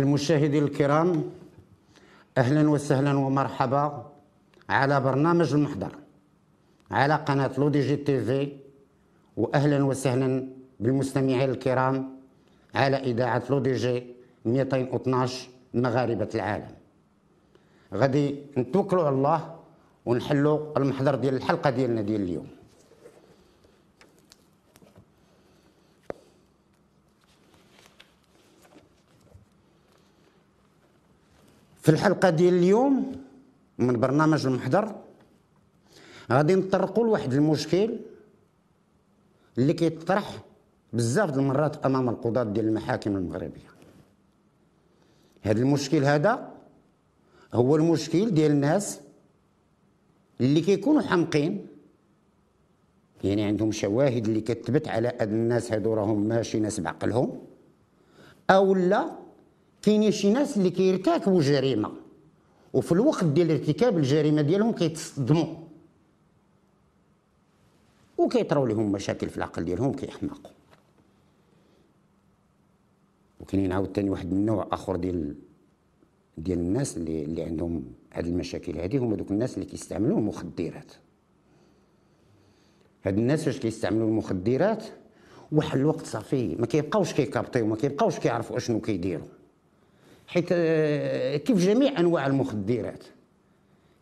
المشاهدين الكرام أهلا وسهلا ومرحبا على برنامج المحضر على قناة L'ODJ TV واهلا وسهلا بالمستمعين الكرام على إذاعة L'ODJ 212 مغاربة العالم. غادي نتوكلوا على الله ونحلوا المحضر ديال الحلقة ديالنا ديال اليوم. في الحلقة ديال اليوم من برنامج المحضر غادي نطرقوا لواحد المشكل اللي كيطرح بزاف المرات أمام القضاة ديال المحاكم المغربية. هذا المشكل هذا هو المشكل ديال الناس اللي كيكونوا حمقين يعني عندهم شواهد اللي كتثبت على أن الناس هادو راهم ماشي ناس بعقلهم أو لا كاينين شي ناس اللي كيرتكبوا جريمه وفي الوقت ديال ارتكاب الجريمة ديالهم كيتصدموا. وكيطراو لهم مشاكل في العقل ديالهم كيحماقوا. وكاينين عاوتاني واحد النوع آخر ديال ديال الناس اللي اللي عندهم هاد المشاكل. هادي هما دوك الناس اللي كيستعملوا المخدرات. هاد الناس فاش كيستعملوا المخدرات واحد الوقت صافي ما كيبقاوش كيكابطيو ما كيبقاوش كيعرفوا أشنو كيديروا. حيت آه، كيف جميع أنواع المخدرات.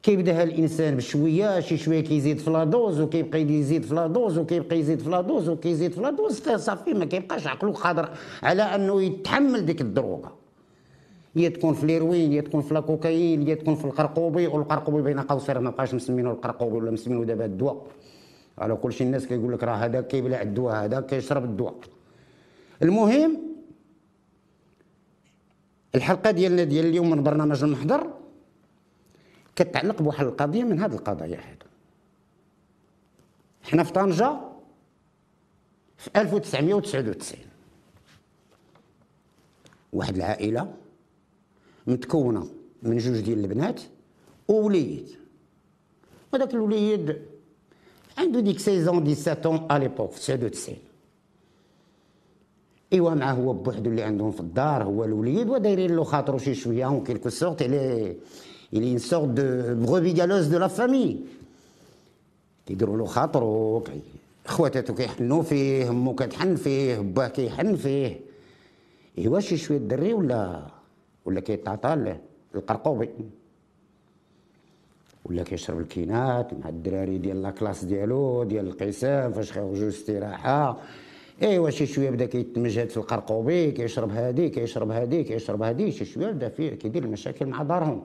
كيبداها الإنسان بشوية شي شوية كيزيد في la dose وكيبقى يزيد في la dose وكيبقى يزيد في la dose وكيزيد في la dose صافي ما كيبقاش عقلو قادر على أنه يتحمل ديك ال drogue هي تكون في الهيروين هي تكون في la cocaïne هي تكون في القرقوبي والقرقوبي بين قوسين ما بقاش مسمينو القرقوبي ولا مسمينو دابا الدواء. على كل شيء الناس كيقول لك راه هذا كيبلع الدواء هذا كيشرب الدواء. المهم الحلقة ديالنا ديال اليوم من برنامج المحضر كتعلق بواحد القضية من هذه القضايا هادو. حنا في طنجة في 1999 واحد العائلة متكونة من جوج ديال البنات ووليد. وهذاك الوليد عنده ديك seize ans 17 à l'époque في 99 ايوا معاه هو بوحدو اللي عندهم في الدار هو الوليد ودايرين له خاطرو شي شوية. en quelque sorte il est il est une sorte de brebis galeuse de la famille كيديروا له خاطرو خواتاتو كيحنوا فيه أمو كتحن فيه باه كيحن فيه. ايوا شي شوية الدري ولا ولا كيتعطى القرقوبي. ولا كيشرب الكينات مع الدراري ديال la classe ديالو ديال القسام فاش خرجوا استراحة. ايوا شي شوية بدأ كيتمجهد في القرقوبي كيشرب هادي كيشرب هادي كيشرب هادي شي شوية بدأ فيه كيدير المشاكل مع دارهم.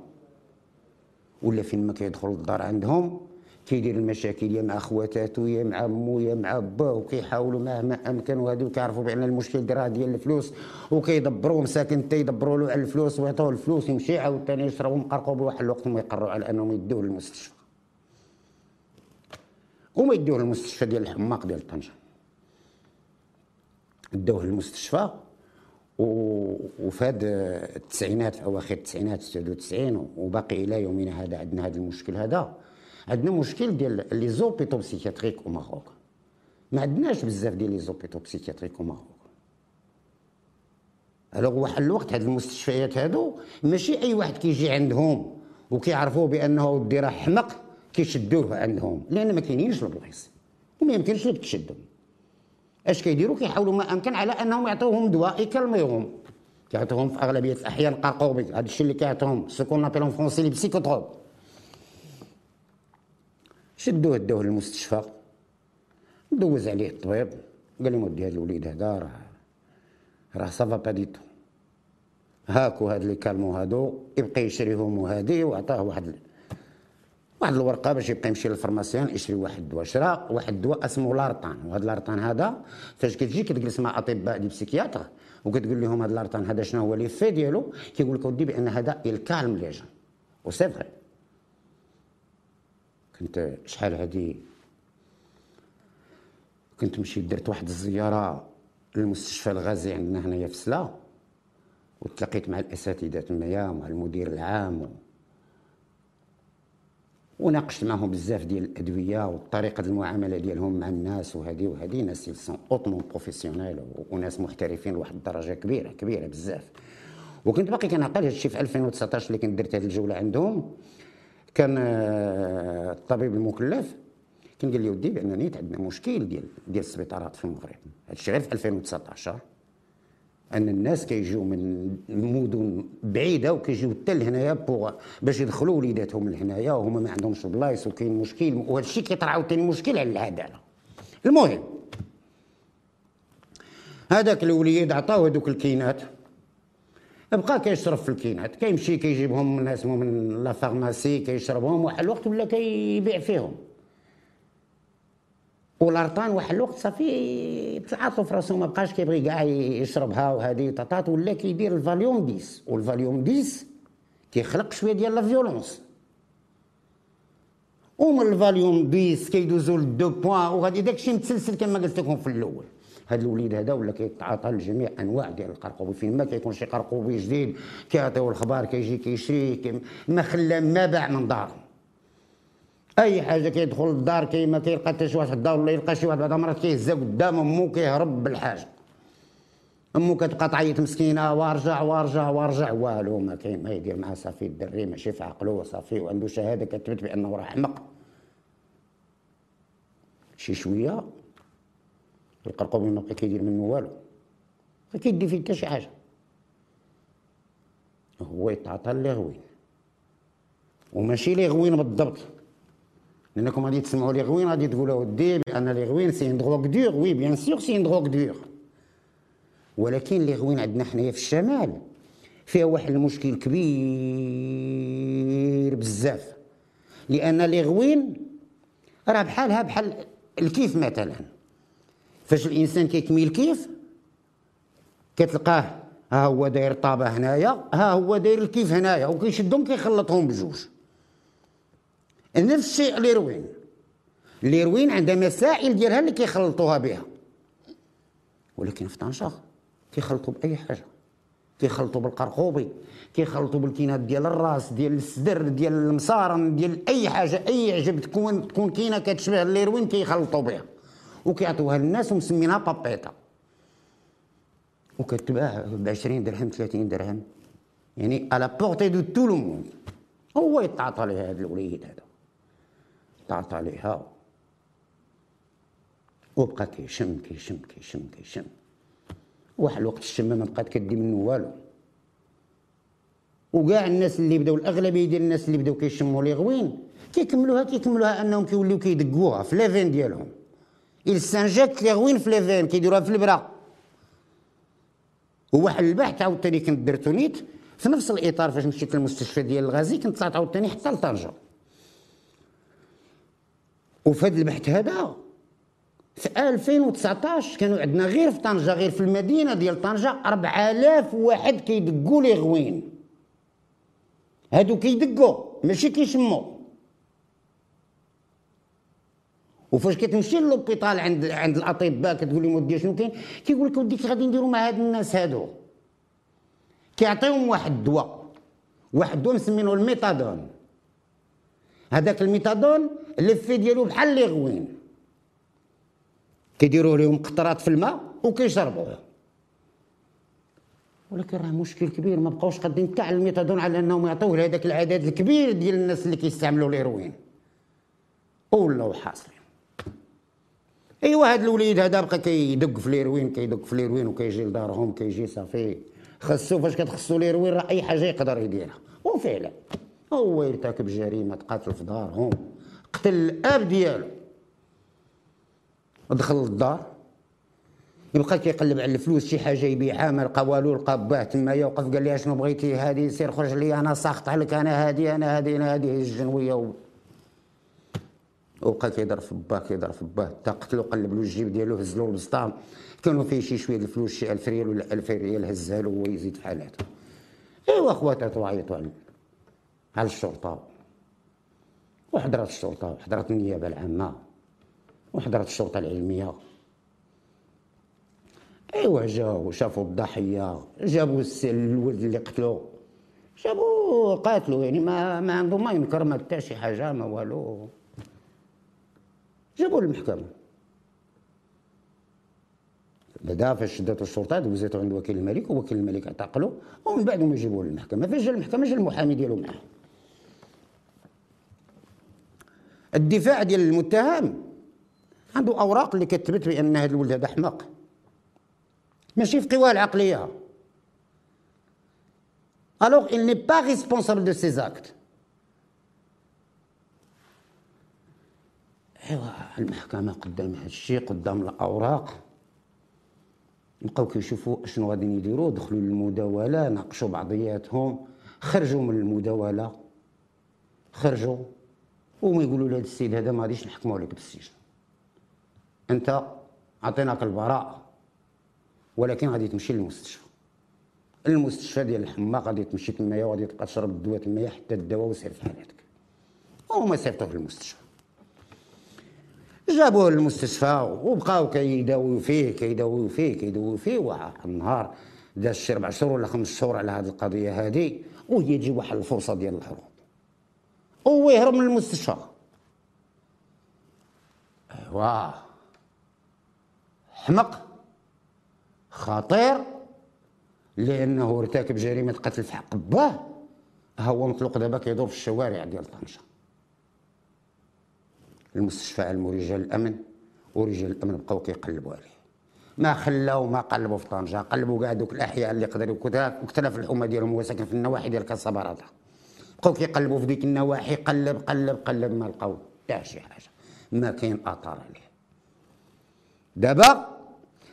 ولا فين ما كيدخل الدار عندهم كيدير المشاكل يا مع خواتاتو يا مع مو يا مع باه وكيحاولوا مهما أمكن وهادي وكيعرفوا بأن المشكل راه ديال الفلوس وكيدبروا مساكن تيدبروا له على الفلوس ويعطوه الفلوس يمشي عاوتاني يشربوا مقرقوا بواحد الوقت وما يقرروا على أنهم يدوه للمستشفى. وما يدوه للمستشفى ديال الحماق ديال طنجة. داوه للمستشفى وفي هاد التسعينات أواخر التسعينات 99 وباقي إلى يومنا هذا عندنا هذا المشكل هذا. عندنا مشكل ديال لي زوبيتو بسيكياتريك أو ماروك. ما عندناش بزاف ديال les hôpitaux psychiatriques au Maroc. Alors واحد الوقت هاد المستشفيات هادو ماشي أي واحد كيجي عندهم وكيعرفوا بأنه ودي راه حمق كيشدوه عندهم لأن ما كاينينش البلايص وما يمكنش لك تشدهم. اش كيديروا؟ كيحاولوا ما امكن على انهم يعطوهم دواء يكالميهم. كيعطوهم في اغلبية الاحيان قرقوبي. هذا الشيء اللي كيعطوهم ce qu'on appelle en français les psychotropes شدوه داوه للمستشفى. دوز عليه الطبيب. قال لهم ودي هذا الوليد هذا راه راه ça va pas du tout هاكو هاد les calmants هادو يبقى يشريهم وهادي وعطاه واحد واحد الورقة باش يبقى يمشي لل pharmacien يشري واحد الدواء شرا واحد الدواء اسمه l'Artane. وهذا l'Artane هذا فاش كتجي كتجلس مع أطباء des psychiatres وكتقول لهم هذا l'Artane هذا شنو هو les effets ديالو كيقول لك ودي بأن هذا il calme les gens و c'est vrai. كنت شحال هادي؟ كنت مشيت درت واحد الزيارة للمستشفى الرازي عندنا هنايا في سلا وتلاقيت مع الأساتذة تمايا مع المدير العام وناقشت معهم بزاف ديال الأدوية وطريقه المعاملة ديالهم مع الناس وهذه وهذه ناس sont hautement professionnels وناس محترفين لواحد الدرجة كبيرة كبيرة بزاف. وكنت باقي كنعقل هذا الشيء في 2019 اللي كنت درت هذه الجولة عندهم. كان آه، الطبيب المكلف كان قال لي ودي بان نيت عندنا مشكل ديال ديال السبيطارات في المغرب. هذا الشيء غير في 2019 أن الناس كيجيو من مدن بعيدة وكيجيو حتى لهنايا باش يدخلوا وليداتهم لهنايا وهما ما عندهمش بلايص وكاين مشكل وهذا الشيء كيطرح عاوتاني مشكل على العداله المهم هذاك الوليد عطاو هذوك الكينات. بقى كيشرب في الكينات. كيمشي كيجيبهم من من la pharmacie كيشربهم واحد الوقت ولا كيبيع فيهم. و l'Artane واحد الوقت صافي تعاطوا في راسو ما بقاش كيبغي كاع يشربها وهذه طاطات ولا كيدير الفاليوم 10 والفاليوم 10 كيخلق شوية ديال la violence. ومن الفاليوم 10 كيدوزو لدو بوان وغادي داكشي متسلسل كما قلت لكم في الأول. هذا الوليد هذا ولا كيتعاطى لجميع أنواع ديال القرقوبي فين ما كيكون شي قرقوبي جديد كيعطيو الخبار كيجي كيشري ما خلى ما باع من دارو. أي حاجة كيدخل للدار كي ما كيلقى حتى شي واحد الدار ولا يلقى شي واحد بعض المرات كيهزها قدام أمو كيهرب بالحاجة. أمو كتبقى تعيط مسكينة وارجع وارجع وارجع. والو ما كاين ما يدير معاه صافي الدري ماشي في عقلو صافي وعنده شهادة كتثبت بأنه راه حمق. شي شوية القرقوبي ما بقى كيدير منه والو. ما كيدي فيه حتى شي حاجة. هو يتعاطى l'héroïne. وماشي l'héroïne بالضبط. لانكم غادي تسمعوا l'héroïne غادي تقولوا ودي بان l'héroïne c'est une drogue dure oui bien sûr c'est une drogue dure ولكن l'héroïne عندنا حنايا في الشمال فيها واحد المشكل كبير بزاف. لأن l'héroïne راه بحالها بحال الكيف مثلا. فاش الإنسان كيكمل الكيف كتلقاه ها هو داير طابه هنايا ها هو داير الكيف هنايا وكيشدهم كيخلطهم بجوج. نفس الشيء ال héroïne ال héroïne عندها مسائل ديالها اللي كيخلطوها بها. ولكن في طنجة كيخلطوا بأي حاجة. كيخلطوا بالقرقوبي كيخلطوا بالكينات ديال الراس ديال الصدر ديال المصارن ديال أي حاجة أي عجب تكون تكون كينه كتشبه الهيروين كيخلطوا بها. وكيعطوها للناس ومسمينها بابيطا وكتباع ب 20 درهم 30 درهم. يعني à la portée de tout le monde هو يتعاطى ليه هذا الوليد هذا. تعطى عليها. وبقى كيشم كيشم كيشم كيشم. واحد الوقت الشمه ما بقات كدي منه والو. وكاع الناس اللي بداو الأغلبية ديال الناس اللي بداو كيشموا l'héroïne كيكملوها كيكملوها أنهم كيوليو كيدقوها في les veines ديالهم. ils s'injectent l'héroïne في les veines كيديروها في البرا. وواحد البحث عاوتاني كنت درتو نيت في نفس الإطار فاش مشيت للمستشفى ديال الغازي كنت طلعت عاوتاني حتى لطنجة. وفي هذا البحث هذا. في 2019 كانوا عندنا غير في طنجة غير في المدينة ديال طنجة 4000 واحد كيدقوا لي غوين. هادو كيدقوا ماشي كيشموا. وفاش كتمشي للوبيطال عند عند الأطباء كتقول لهم ودي شنو كاين كيقول لك ودي غادي نديروا مع هاد الناس هادو. كيعطيهم واحد الدواء واحد الدواء مسمينه الميتادون. هذاك ال méthadone l'effet ديالو بحال l'héroïne. كيديروا لهم قطرات في الماء وكيشربوه. ولكن راه مشكل كبير ما بقاوش قادين كاع ال méthadone على انهم يعطوه لهذاك العدد الكبير ديال الناس اللي كيستعملوا الهيروين ولاو حاصلين. ايوا هذا الوليد هذا بقى كيدق في ال héroïne كيدق في ال héroïne وكيجي لدارهم كيجي صافي. خصو فاش كتخصو الهيروين راه أي حاجة يقدر يديرها. وفعلا. هو يرتكب جريمه قتل في دارهم. قتل الآب ديالو. دخل للدار. يبقى كيقلب على الفلوس شي حاجة يبيعها ما لقى والو لقى باه تما يوقف قال لي شنو بغيتي؟ هادي سير خرج لي أنا ساخط عليك أنا هادي أنا هادي أنا هادي الجنوية و... وبقى كيضرب في باه كيضرب في باه تا قتلو قلب له الجيب ديالو هز له البسطام كانوا فيه شي شوية الفلوس شي 1000 ريال ولا 2000 ريال هزها له هو يزيد في حالاته إيوا خواتاتو عيطوا على على الشرطة؟ وحضرت الشرطة وحضرت النيابة العامة وحضرت الشرطة العلمية. ايوا جاو شافوا الضحية جابوا الولد اللي قتلو جابوا قاتلوا يعني ما ما عنده ما ينكر ما حتى شي حاجة ما والو. جابوا للمحكمه بدا فاش شداتو الشرطة دوزاتو عند وكيل الملك ووكيل الملك اعتقلو ومن بعد هما جابوه للمحكمة. فاش جا المحكمة جا المحامي ديالو معاه. الدفاع ديال المتهم. عنده أوراق اللي كتثبت بأن هذا الولد هذا حماق ماشي في قواه العقلية. Alors il n'est pas responsable de ses actes. ايوا المحكمة قدام هذا الشيء قدام الأوراق. بقاو كيشوفوا شنو غادي يديروا. دخلوا للمداولة ناقشوا بعضياتهم. خرجوا من المداولة. خرجوا. وما يقولوا لهذا السيد هذا ما غاديش نحكموا عليك بالسجن. أنت عطيناك البراءة ولكن غادي تمشي للمستشفى. المستشفى ديال الحما غادي تمشي تمايا وغادي تبقى تشرب الدواء تمايا حتى الدواء وسير في حالتك وهما صيفطوه للمستشفى جابوه للمستشفى وبقاو كيداويو فيه كيداويو فيه كيداويو فيه. واحد النهار داز شي ربع شهور ولا خمس شهور على هذه القضية هذه وهي تجي واحد الفرصة ديال الهروب هو يهرب من المستشفى. ايوا حمق. خطير. لأنه ارتكب جريمة قتل في حق باه هو مطلوق دابا كيدور في الشوارع ديال طنجة. المستشفى علموا رجال الأمن. ورجال الأمن بقاو كيقلبوا عليه. ما خلاو ما قلبوا في طنجة. قلبوا كاع دوك الأحياء اللي قدروا واختلف الحومة ديالهم. هو ساكن في النواحي ديال كاسابراطا بقاو كيقلبوا في ديك النواحي قلب قلب قلب ما لقاو كاع شي حاجة. ما كاين اثار عليه. دابا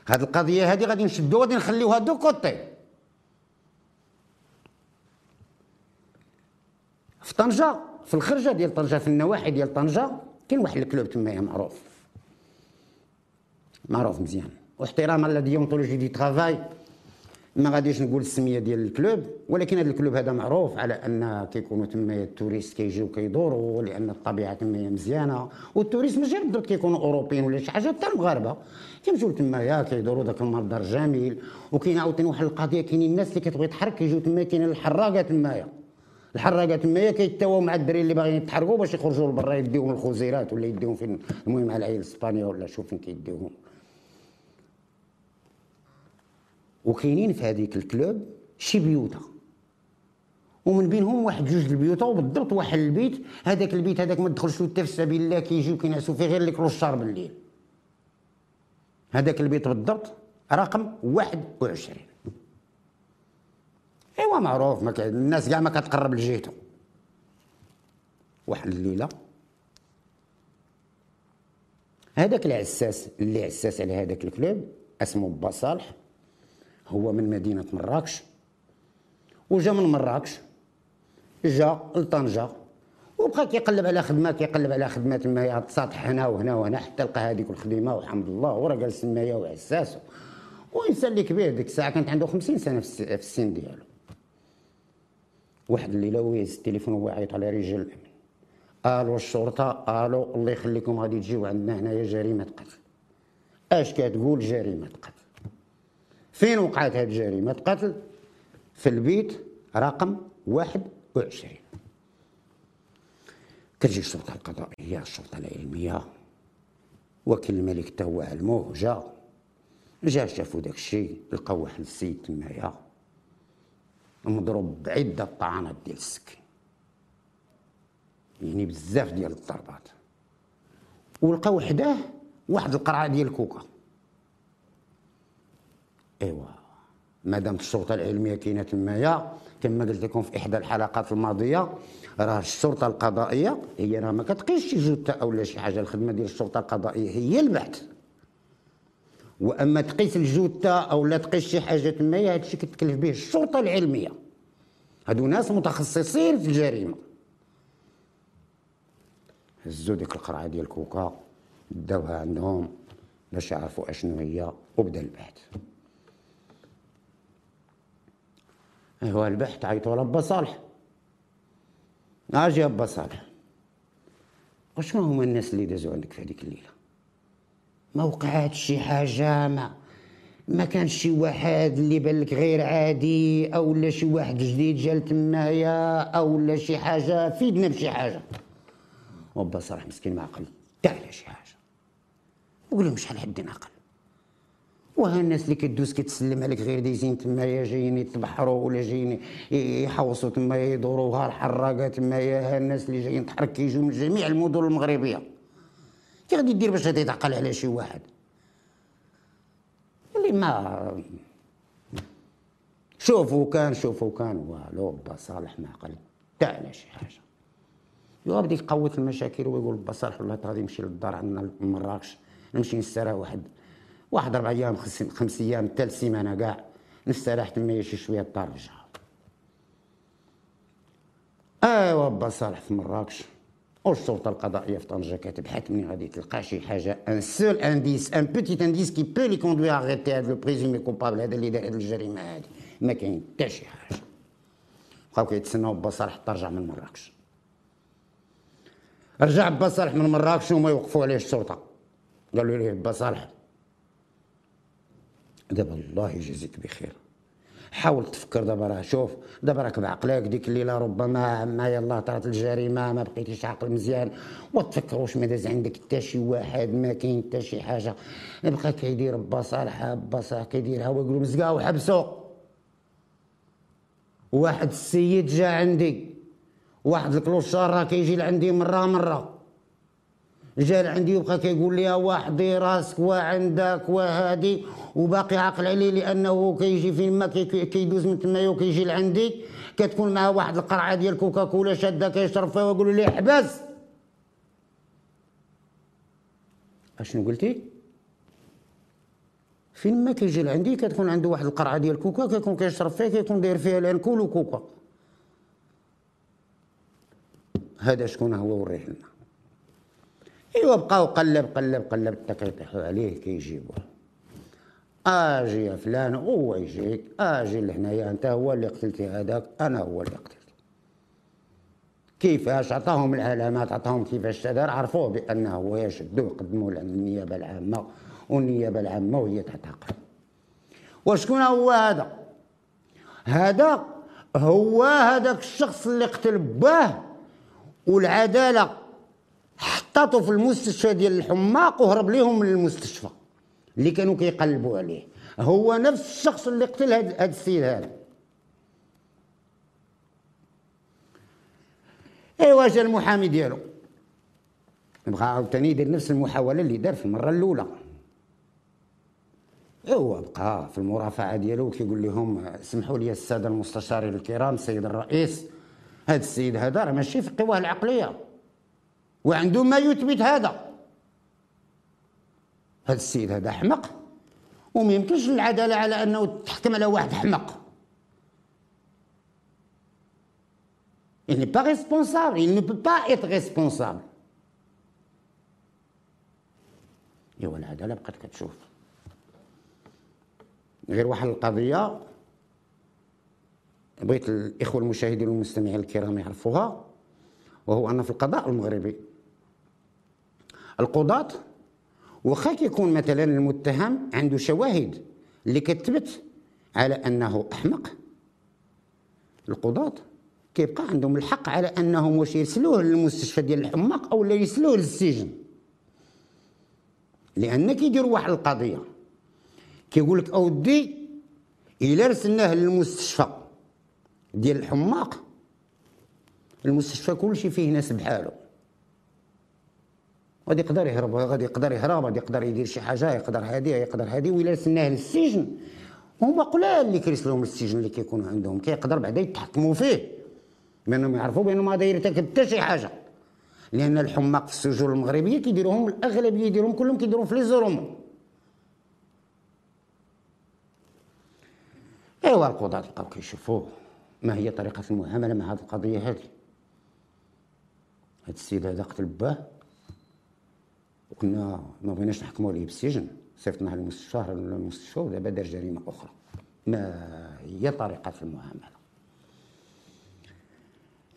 هاد القضية هادي غادي نشدو غادي نخليوها de côté. في طنجة في الخرجة ديال طنجة في النواحي ديال طنجة كاين واحد ال club تمايا معروف. معروف مزيان. واحتراما la déontologie du travail. ما غاديش نقول السمية ديال ال club ولكن هذا ال club هذا معروف على أن كيكونوا تمايا ال touristes كيجيو كيدوروا لأن الطبيعة تمايا مزيانة. وال touristes ماشي بالضبط كيكونوا أوروبيين ولا شي حاجة حتى المغاربة. كيمشيو تمايا كيدوروا ذاك المنظر جميل وكاين عاوتاني واحد القضية كاينين الناس اللي كتبغي تحرك كيجيو تمايا كاين الحراقة تمايا الحراقة تمايا كيتواو مع الدراري اللي باغيين يتحرقوا باش يخرجوا لبرا يديهم الخزيرات ولا يديهم فين المهم على العين الاسبانيه ولا شوف فين كيديوهم وكاينين في هذيك الكلوب شي بيوتا ومن بينهم واحد جوج البيوت وبالضبط واحد البيت. هذاك البيت هذاك ما تدخلش حتى في سبيل الله كيجيو كينعسوا فيه غير كلوا الشار بالليل. هذاك البيت بالضبط رقم 21 إيوا معروف ما الناس كاع ما كتقرب لجهته واحد الليلة. هذاك العساس اللي عساس على هذاك الكلوب اسمه با صالح هو من مدينة مراكش وجا من مراكش جا لطنجة وبقى كيقلب على خدمة كيقلب على خدمة تما تساطح هنا وهنا وهنا حتى لقى هذيك الخدمة والحمد لله وراه جالس تمايا وعساس وإنسان اللي كبير ديك الساعة كانت عنده 50 سنة في السن ديالو. واحد الليلة وهو يهز التليفون وهو يعيط على رجال الأمن. ألو الشرطة ألو الله يخليكم غادي تجيو عندنا هنايا جريمة قتل. أش كتقول؟ جريمة قتل. فين وقعت هذه جريمه قتل في البيت رقم 21 كتجي الشرطة القضائية الشرطة العلمية وكيل الملك هو علموه جا جا شافوا داك الشيء لقاو واحد السيد تمايا مضروب بعدة طعنات ديال السكين يعني بزاف ديال الضربات. ولقاو حداه واحد القرعة ديال الكوكا. إيوا. مادام الشرطة العلمية كاينة تمايا كما قلت لكم في إحدى الحلقات الماضية راه الشرطة القضائية هي راه ما كتقيش شي جثه أو لا شي حاجة الخدمة ديال الشرطة القضائية هي البحث. وأما تقيس الجثه أو لا تقيس شي حاجة تمايا هادشي كتكلف به الشرطة العلمية. هادو ناس متخصصين في الجريمة. هزوا ديك القرعة ديال كوكا داوها عندهم باش يعرفوا أشنو هي وبدا البحث. ايوا البحث لابا صالح أجي ابا صالح وشنو هما الناس اللي دازوا عندك في هذيك الليلة؟ ما وقعت شي حاجة؟ ما ما كان شي واحد اللي بان لك غير عادي أو لا شي واحد جديد جا لتمايا أو لا شي حاجة؟ فيدنا بشي حاجة. وبا صراحة مسكين ما عقل. شي حاجة. وقول لهم شحال حد عقل. وها الناس اللي كدوز كتسلم عليك غير دايزين تمايا جايين يتبحروا ولا جايين يحوصوا تمايا يدوروها الحراقة تمايا ها الناس اللي جايين تحرك كيجيو من جميع المدن المغربية. كي غادي دير باش غادي تعقل على شي واحد؟ اللي ما شوفوا كان شوفوا كان والو با صالح ما قال حتى على شي حاجة. يوا بدا يقوت المشاكل ويقول با صالح والله غادي نمشي للدار عندنا لمراكش نمشي نسترى واحد واحد أربع أيام خمس, خمس أيام ثلاث سيمانة كاع نستريح تما شي شوية الدار رجع أيوا با صالح في مراكش والشرطة القضائية في طنجة كتبحث مني غادي تلقى شي حاجة un seul indice un petit indice qui peut les conduire à arrêter هذا le présumé coupable هذا اللي دار هذه الجريمة هذه. ما كاين حتى شي حاجة. بقاو كيتسناو با صالح ترجع من مراكش. رجع با صالح من مراكش وما يوقفوا عليه الشرطة. قالوا ليه با صالح؟ دابا الله يجازيك بخير. حاول تفكر دابا راه شوف دابا راك بعقلك ديك الليلة ربما ما يلاه طرات الجريمة ما بقيتيش عاقل مزيان. وتفكر واش ما داز عندك حتى شي واحد ما كاين حتى شي حاجة. بقى كيدير با صالح با صالح كيديرها ويقولوا مزقا وحبسوا واحد السيد جا عندي. واحد ال clochard راه كيجي لعندي مرة مرة. جا لعندي وبقى كيقول لي واحدي راسك وعندك وهادي وباقي عاقل عليه لأنه كيجي فين ما كيدوز من تمايا وكيجي لعندي. كتكون معاه واحد القرعة ديال كوكاكولا شادة كيشرب فيها ويقول لي حبس أشنو قلتي؟ فين ما كيجي لعندي كتكون عنده واحد القرعة ديال كوكا كيكون كيشرب فيها كيكون داير فيها الأنكول وكوكا. هذا شكون هو وريه لنا ايوا بقاو قلب قلب قلب حتى كيطيحوا عليه كيجيبوه آجي يا فلان هو يجيك. آجي لهنايا أنت هو اللي قتلتي هذاك أنا هو اللي قتلته. كيفاش؟ عطاهم العلامات عطاهم كيفاش تدار عرفوه بانه هو يشدوه يقدموه للنيابه العامة والنيابة العامة وهي تعتقل وشكون هو هذا؟ هذا هو هذاك الشخص اللي قتل باه والعدالة حطاته في المستشفى ديال الحماق وهرب ليهم من المستشفى اللي كانوا كيقلبوا عليه. هو نفس الشخص اللي قتل هذا السيد هذا. ايوا جا المحامي ديالو؟ بغى عاوتاني يدير نفس المحاولة اللي دار في المرة الأولى. هو بقى في المرافعة ديالو كيقول لهم سمحوا لي السادة المستشارين الكرام السيد الرئيس. هذا السيد هذا راه ماشي في قواه العقلية. وعنده ما يثبت هذا هذا السيد هذا حمق وما يمكنش العداله على انه تحكم على واحد حمق Il n'est pas responsable, il ne peut pas être responsable. ايوا العداله بقات كتشوف غير واحد القضية بغيت الاخوه المشاهدين والمستمعين الكرام يعرفوها وهو ان في القضاء المغربي القضاة. واخا كيكون مثلا المتهم عنده شواهد اللي كتثبت على أنه أحمق. القضاة كيبقى عندهم الحق على انهم واش يرسلوه للمستشفى ديال الحماق أو لا يرسلوه للسجن. لأن كيديروا واحد القضية كيقول لك أودي إلا رسلناه للمستشفى ديال الحماق. المستشفى كلشي فيه ناس بحاله غادي يقدر يهرب غادي يقدر يهرب غادي يقدر يدير شي حاجة يقدر هادي يقدر هادي وإلا سناه للسجن. هما قلال اللي كيرسلوهم للسجن اللي كيكونوا عندهم كيقدر بعدا يتحكموا فيه. بانهم يعرفوا بانه ما يرتكب حتى شي حاجة. لأن الحماق في السجون المغربية كيديروهم الأغلبية ديالهم كلهم كيديروهم في لي زوروم أيوا القضاة بقاو كيشوفوا ما هي طريقة المعاملة مع هذه القضية هذه. هذا السيد هذا قتل باه. وكنا ما بغيناش نحكموا عليه بالسجن. صيفطناه للمستشفى للمستشفى ودابا دار جريمة أخرى. ما هي طريقة المعاملة.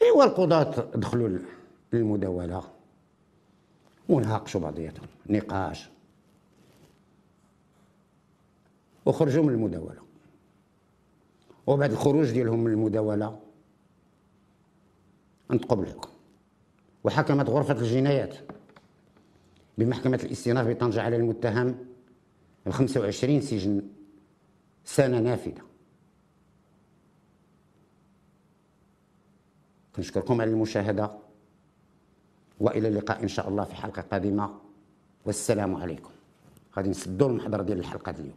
إيوا القضاة دخلوا للمداولة وناقشوا بعضياتهم. نقاش. وخرجوا من المداولة. وبعد الخروج ديالهم من المداولة بالحكم وحكمت غرفة الجنايات. بمحكمة الاستئناف بطنجة على المتهم ب 25 سجن سنة نافذة. كنشكركم على المشاهدة وإلى اللقاء إن شاء الله في حلقة قادمة. والسلام عليكم. غادي نسدوا المحضر ديال الحلقة اليوم.